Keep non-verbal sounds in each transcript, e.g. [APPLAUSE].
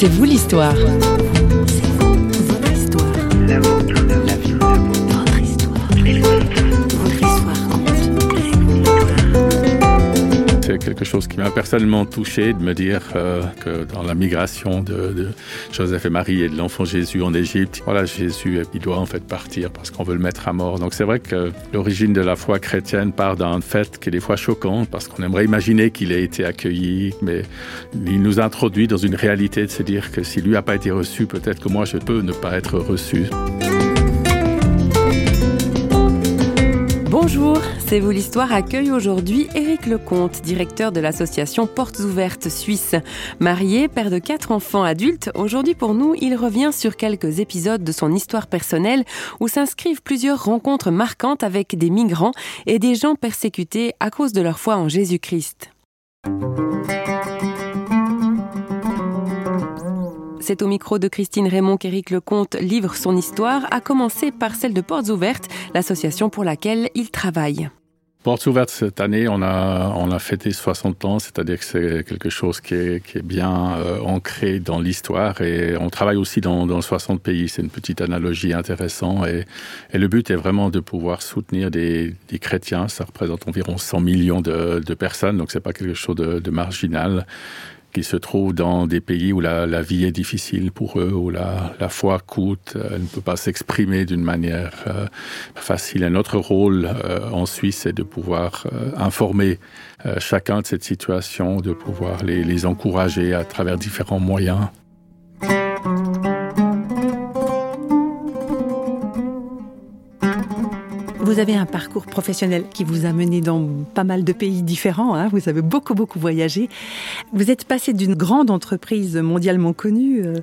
C'est vous l'histoire. Quelque chose qui m'a personnellement touché de me dire euh, que dans la migration de, Joseph et Marie et de l'enfant Jésus en Égypte, voilà, Jésus, il doit en fait partir parce qu'on veut le mettre à mort. Donc c'est vrai que l'origine de la foi chrétienne part d'un fait qui est des fois choquant parce qu'on aimerait imaginer qu'il ait été accueilli, mais il nous introduit dans une réalité de se dire que si lui n'a pas été reçu, peut-être que moi je peux ne pas être reçu. Bonjour, c'est vous l'histoire accueille aujourd'hui Éric Lecomte, directeur de l'association Portes ouvertes suisse. Marié, père de quatre enfants adultes, aujourd'hui pour nous, il revient sur quelques épisodes de son histoire personnelle où s'inscrivent plusieurs rencontres marquantes avec des migrants et des gens persécutés à cause de leur foi en Jésus-Christ. C'est au micro de Christine Raymond qu'Éric Lecomte livre son histoire, à commencer par celle de Portes Ouvertes, l'association pour laquelle il travaille. Portes ouvertes cette année, on a, on a fêté 60 ans, c'est-à-dire que c'est quelque chose qui est, qui est bien euh, ancré dans l'histoire et on travaille aussi dans, dans 60 pays. C'est une petite analogie intéressante et, et, le but est vraiment de pouvoir soutenir des, des chrétiens. Ça représente environ 100 millions de, de personnes, donc c'est pas quelque chose de, de marginal se trouvent dans des pays où la, vie est difficile pour eux, où la, foi coûte, euh, elle ne peut pas s'exprimer d'une manière euh, facile. Et notre rôle euh, en Suisse est de pouvoir informer chacun de cette situation, de pouvoir les encourager à travers différents moyens. Vous avez un parcours professionnel qui vous a mené dans pas mal de pays différents. Hein. Vous avez beaucoup, beaucoup voyagé. Vous êtes passé d'une grande entreprise mondialement connue euh,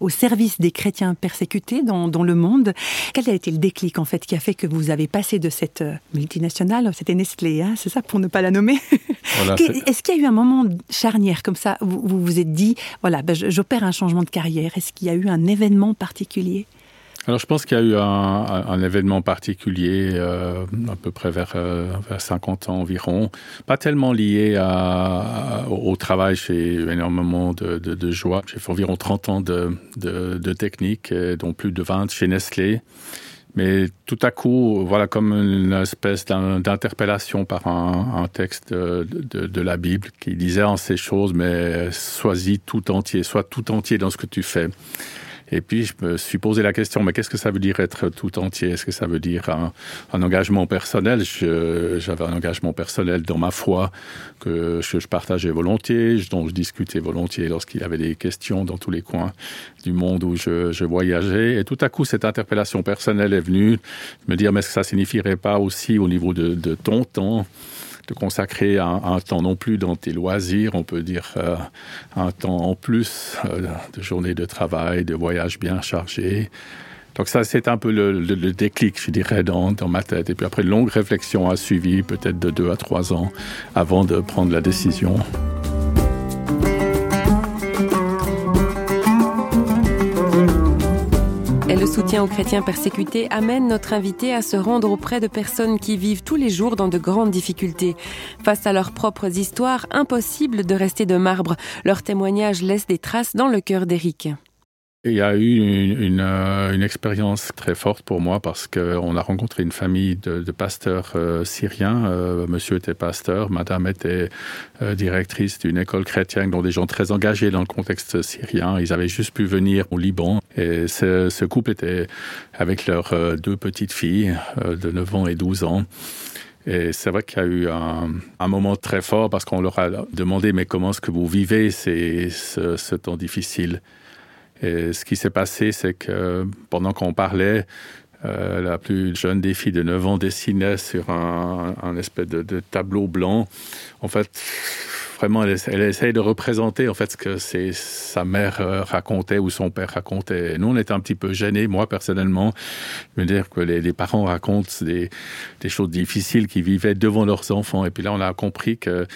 au service des chrétiens persécutés dans, dans, le monde. Quel a été le déclic en fait qui a fait que vous avez passé de cette euh, multinationale, c'était Nestlé, hein, c'est ça pour ne pas la nommer? [LAUGHS] Voilà, Est-ce qu'il y a eu un moment charnière comme ça où vous vous êtes dit, voilà, ben, j'opère un changement de carrière? Est-ce qu'il y a eu un événement particulier? Alors je pense qu'il y a eu un, événement particulier euh, à peu près vers, euh, vers 50 ans environ, pas tellement lié au travail, j'ai eu énormément de, joie. J'ai fait environ 30 ans de, technique, dont plus de 20 chez Nestlé. Mais tout à coup, voilà comme une espèce d'interpellation par un, texte de la Bible qui disait en ces choses, mais sois-y tout entier, sois tout entier dans ce que tu fais. Et puis je me suis posé la question mais qu'est-ce que ça veut dire être tout entier? Est-ce que ça veut dire un, engagement personnel? J'avais un engagement personnel dans ma foi que je, partageais volontiers dont je discutais volontiers lorsqu'il y avait des questions dans tous les coins du monde où je, voyageais. Et tout à coup cette interpellation personnelle est venue me dire mais est-ce que ça signifierait pas aussi au niveau de ton temps de consacrer un, un temps non plus dans tes loisirs, on peut dire euh, un temps en plus euh, de journée de travail, de voyage bien chargé. Donc ça c'est un peu le, déclic je dirais dans, dans ma tête et puis après longue réflexion a suivi peut-être de deux à trois ans avant de prendre la décision. Soutien aux chrétiens persécutés amène notre invité à se rendre auprès de personnes qui vivent tous les jours dans de grandes difficultés. Face à leurs propres histoires, impossible de rester de marbre. Leur témoignage laisse des traces dans le cœur d'Éric. Il y a eu une, une, euh, une expérience très forte pour moi parce qu'on a rencontré une famille de, de pasteurs euh, syriens. Euh, monsieur était pasteur, madame était directrice d'une école chrétienne dont des gens très engagés dans le contexte syrien. Ils avaient juste pu venir au Liban et ce, ce couple était avec leurs deux petites filles de 9 ans et 12 ans. Et c'est vrai qu'il y a eu un, un moment très fort parce qu'on leur a demandé mais comment est-ce que vous vivez ces, ce, ce temps difficile? Et ce qui s'est passé, c'est que pendant qu'on parlait, euh, la plus jeune des filles de 9 ans dessinait sur un, espèce de, de tableau blanc. En fait, vraiment, elle, elle essaye de représenter en fait ce que sa mère euh, racontait ou son père racontait. Nous, on était un petit peu gênés, moi personnellement, me dire que les, les parents racontent des, des choses difficiles qu'ils vivaient devant leurs enfants. Et puis là, on a compris que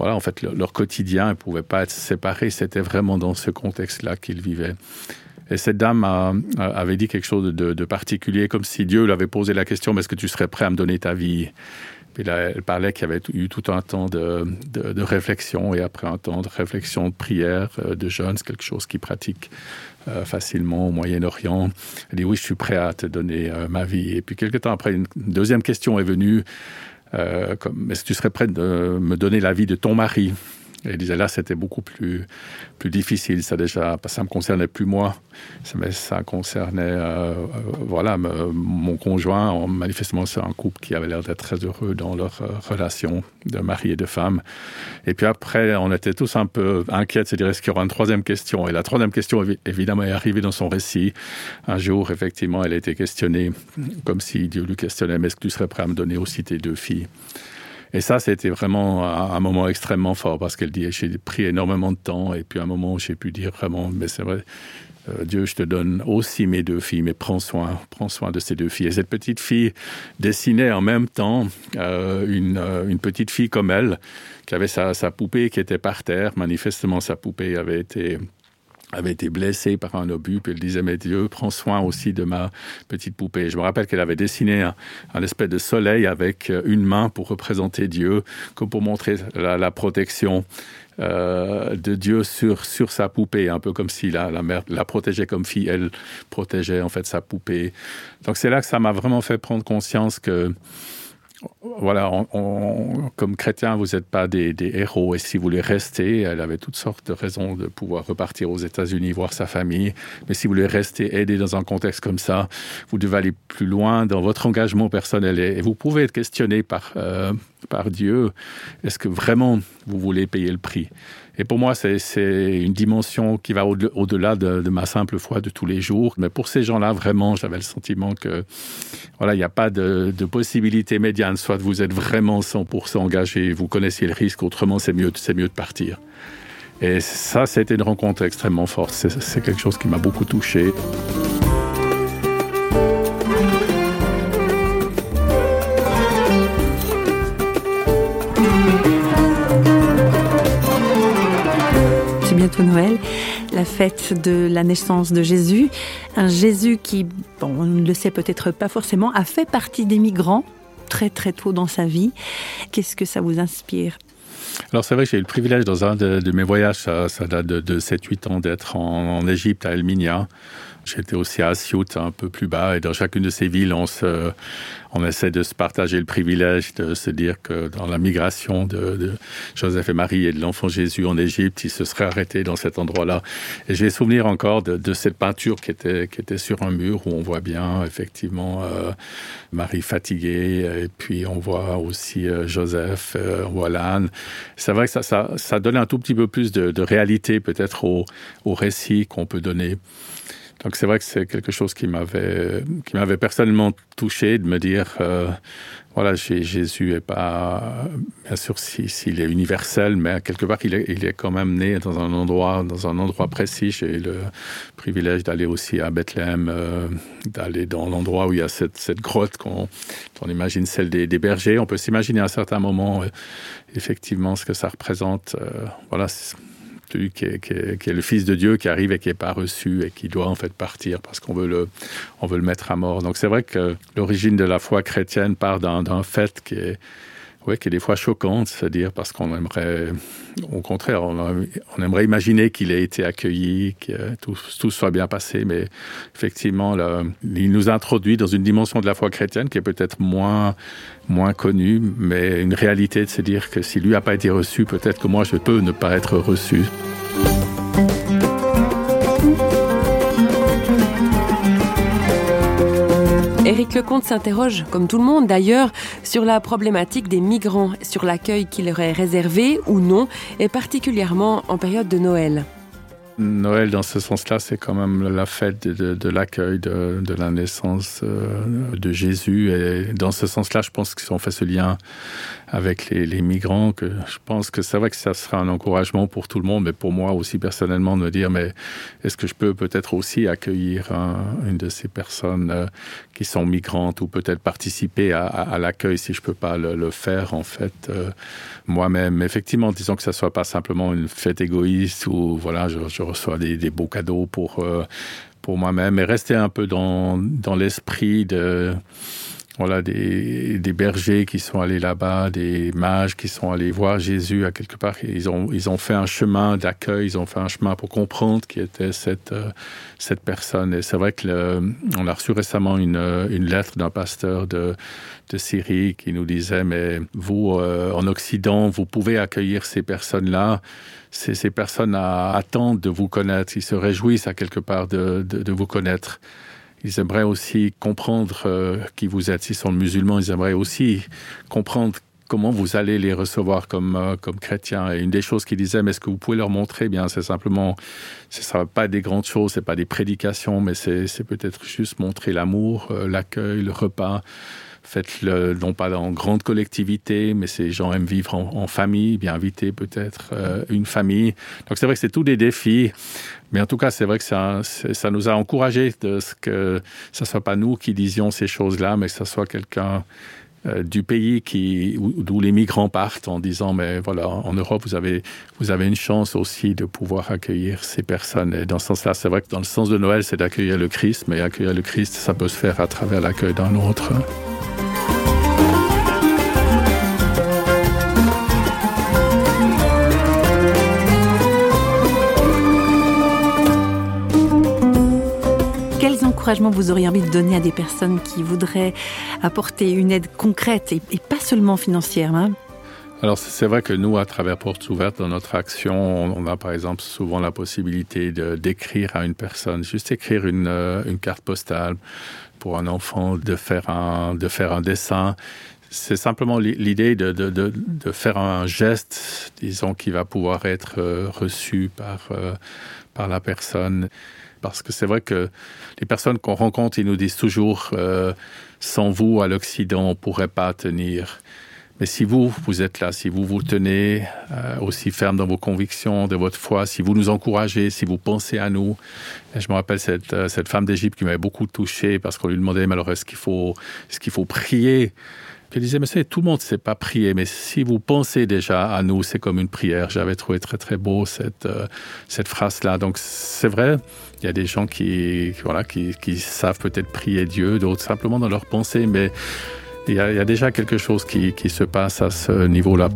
voilà, en fait, leur, leur quotidien ne pouvait pas être séparé. C'était vraiment dans ce contexte-là qu'ils vivaient. Et cette dame avait dit quelque chose de, particulier, comme si Dieu lui avait posé la question est-ce que tu serais prêt à me donner ta vie? Puis là, elle parlait qu'il y avait eu tout un temps de, de, réflexion et après un temps de réflexion, de prière, euh, de jeûne, c'est quelque chose qu'il pratique euh, facilement au Moyen-Orient. Elle dit oui, je suis prêt à te donner euh, ma vie. Et puis quelques temps après, une deuxième question est venue. Euh, comme, est-ce que tu serais prêt de me donner la vie de ton mari et disait là, c'était beaucoup plus, plus difficile. Ça déjà, ça me concernait plus moi, mais ça concernait euh, voilà me, mon conjoint. Manifestement, c'est un couple qui avait l'air d'être très heureux dans leur euh, relation de mari et de femme. Et puis après, on était tous un peu inquiets, c'est-à-dire est-ce qu'il y aura une troisième question? Et la troisième question, évidemment, est arrivée dans son récit. Un jour, effectivement, elle a été questionnée, comme si Dieu lui questionnait, mais est-ce que tu serais prêt à me donner aussi tes deux filles? Et ça, c'était vraiment un moment extrêmement fort parce qu'elle dit j'ai pris énormément de temps et puis à un moment j'ai pu dire vraiment mais c'est vrai euh, Dieu je te donne aussi mes deux filles mais prends soin prends soin de ces deux filles. Et cette petite fille dessinait en même temps euh, une, euh, une petite fille comme elle qui avait sa, sa poupée qui était par terre. Manifestement sa poupée avait été avait été blessée par un obus puis elle disait mais Dieu prend soin aussi de ma petite poupée. Je me rappelle qu'elle avait dessiné un, un espèce de soleil avec euh, une main pour représenter Dieu comme pour montrer la, la protection euh, de Dieu sur sur sa poupée un peu comme si la, la mère la protégeait comme fille elle protégeait en fait sa poupée. Donc c'est là que ça m'a vraiment fait prendre conscience que voilà comme chrétien vous n'êtes pas des, héros. Et si vous voulez rester elle avait toutes sortes de raisons de pouvoir repartir aux états unis voir sa famille. Mais si vous voulez rester aider dans un contexte comme ça. Vous devez aller plus loin dans votre engagement personnel. Et, et vous pouvez être questionné par euh, par dieu est ce que vraiment vous voulez payer le prix? Et pour moi, c'est une dimension qui va au-delà au de, ma simple foi de tous les jours. Mais pour ces gens-là, vraiment, j'avais le sentiment que voilà, il n'y a pas de, de possibilité médiane. Soit vous êtes vraiment 100% engagé, vous connaissez le risque, autrement c'est mieux, mieux de partir. Et ça, c'était une rencontre extrêmement forte. C'est quelque chose qui m'a beaucoup touché. Noël, la fête de la naissance de Jésus, un Jésus qui, bon, on ne le sait peut-être pas forcément, a fait partie des migrants très très tôt dans sa vie. Qu'est-ce que ça vous inspire? Alors c'est vrai que j'ai eu le privilège dans un de, mes voyages, ça, date de, de 7-8 ans d'être en, en Égypte à Elminia. J'étais aussi à Siout un peu plus bas et dans chacune de ces villes on on essaie de se partager le privilège de se dire que dans la migration de, Joseph et Marie et de l'enfant Jésus en Égypte, il se serait arrêté dans cet endroit là et j'ai souvenir encore de, cette peinture qui était sur un mur où on voit bien effectivement euh, Marie fatiguée et puis on voit aussi euh, Joseph euh, voilà c'est vrai que ça, donne un tout petit peu plus de, réalité peut-être au récit qu'on peut donner donc c'est vrai que c'est quelque chose qui m'avait qui m'avait personnellement touché de me dire euh, voilà jésus est pas bien sûr s'il si, si est universel mais quelque part il est, il est quand même né dans un endroit dans un endroit précis. J'ai le privilège d'aller aussi à bethléem euh, d'aller dans l'endroit où il y a cette, cette grotte qu'on on imagine celle des, des bergers. On peut s'imaginer à un certain moment euh, effectivement ce que ça représente euh, voilà qui est, le fils de Dieu qui arrive et qui est pas reçu et qui doit en fait partir parce qu'on veut le veut le mettre à mort. Donc c'est vrai que l'origine de la foi chrétienne part d'un fait qui est ouais, qui est des fois choquante c'est à dire parce qu'on aimerait au contraire on, aimerait imaginer qu'il a été accueilli que tout, soit bien passé mais effectivement il nous introduit dans une dimension de la foi chrétienne qui est peut-être moins moins connu mais une réalité de se dire que si lui a pas été reçu peut-être que moi je peux ne pas être reçu Éric Lecomte s'interroge, comme tout le monde d'ailleurs, sur la problématique des migrants, sur l'accueil qui leur est réservé ou non, et particulièrement en période de Noël. Noël dans ce sens-là, c'est quand même la fête de, l'accueil de, la naissance euh, de Jésus. Et dans ce sens-là, je pense qu'ils ont fait ce lien avec les, migrants que je pense que c'est vrai que ça sera un encouragement pour tout le monde mais pour moi aussi personnellement de me dire mais est-ce que je peux peut-être aussi accueillir un, une de ces personnes euh, qui sont migrantes ou peut-être participer à, l'accueil si je peux pas le, faire en fait euh, moi-même effectivement disons que ça soit pas simplement une fête égoïste ou voilà je reçois des, beaux cadeaux pour euh, pour moi-même et rester un peu dans, dans l'esprit de voilà des, bergers qui sont allés là-bas, des mages qui sont allés voir Jésus à quelque part. Ils ont, ils ont fait un chemin d'accueil, ils ont fait un chemin pour comprendre qui était cette, euh, cette personne. Et c'est vrai que on a reçu récemment une, une lettre d'un pasteur de, de Syrie qui nous disait, mais vous, euh, en Occident, vous pouvez accueillir ces personnes-là. Ces, ces personnes attendent de vous connaître. Ils se réjouissent à quelque part de, de vous connaître ils aimeraient aussi comprendre euh, qui vous êtes. S'ils sont musulmans, ils aimeraient aussi comprendre comment vous allez les recevoir comme, euh, comme chrétiens. Et une des choses qu'ils disaient, mais est-ce que vous pouvez leur montrer? Bien C'est simplement, ce ne sera pas des grandes choses, ce pas des prédications, mais c'est peut-être juste montrer l'amour, euh, l'accueil, le repas faites-le non pas en grande collectivité, mais ces gens aiment vivre en, famille, bien inviter peut-être euh, une famille. Donc c'est vrai que c'est tous des défis, mais en tout cas c'est vrai que ça, ça nous a encouragé de ce que ce soit pas nous qui disions ces choses-là, mais que ce soit quelqu'un euh, du pays qui d'où les migrants partent en disant mais voilà en Europe vous avez vous avez une chance aussi de pouvoir accueillir ces personnes et dans ce sens là c'est vrai que dans le sens de Noël c'est d'accueillir le Christ mais accueillir le Christ ça peut se faire à travers l'accueil d'un autre. Encouragement vous auriez envie de donner à des personnes qui voudraient apporter une aide concrète et, pas seulement financière hein? Alors c'est vrai que nous à travers portes ouvertes dans notre action on a par exemple souvent la possibilité d'écrire à une personne juste écrire une, euh, une carte postale pour un enfant de faire un de faire un dessin. C'est simplement l'idée de, de, de, faire un geste disons qui va pouvoir être euh, reçu par euh, par la personne. Parce que c'est vrai que les personnes qu'on rencontre ils nous disent toujours euh, sans vous à l'occident on pourrait pas tenir mais si vous vous êtes là si vous vous tenez euh, aussi ferme dans vos convictions de votre foi si vous nous encouragez si vous pensez à nous je me rappelle cette, euh, cette femme d'égypte qui m'avait beaucoup touché parce qu'on lui demandait malheureusement est ce qu'il faut ce qu'il faut prier? Et Je disais mais c'est tout le monde sait pas prier mais si vous pensez déjà à nous c'est comme une prière. J'avais trouvé très très beau cette euh, cette phrase là donc c'est vrai il y a des gens qui voilà qui, qui savent peut-être prier dieu d'autres simplement dans leur pensée mais il y, a, déjà quelque chose qui, qui se passe à ce niveau là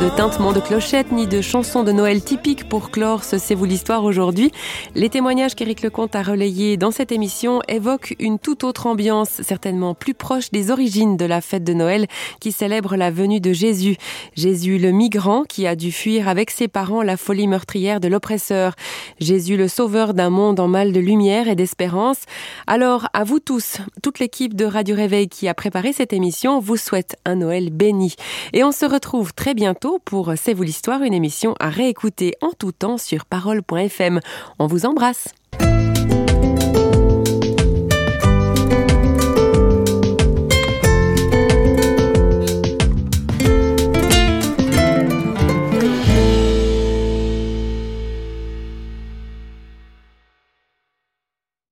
De tintement de clochette ni de chansons de Noël typiques pour clore ce c'est vous l'histoire aujourd'hui. Les témoignages qu'Éric Lecomte a relayés dans cette émission évoquent une toute autre ambiance, certainement plus proche des origines de la fête de Noël qui célèbre la venue de Jésus. Jésus le migrant qui a dû fuir avec ses parents la folie meurtrière de l'oppresseur. Jésus le sauveur d'un monde en mal de lumière et d'espérance. Alors à vous tous, toute l'équipe de Radio Réveil qui a préparé cette émission vous souhaite un Noël béni. Et on se retrouve très bientôt pour C'est vous l'histoire, une émission à réécouter en tout temps sur parole.fm. On vous embrasse.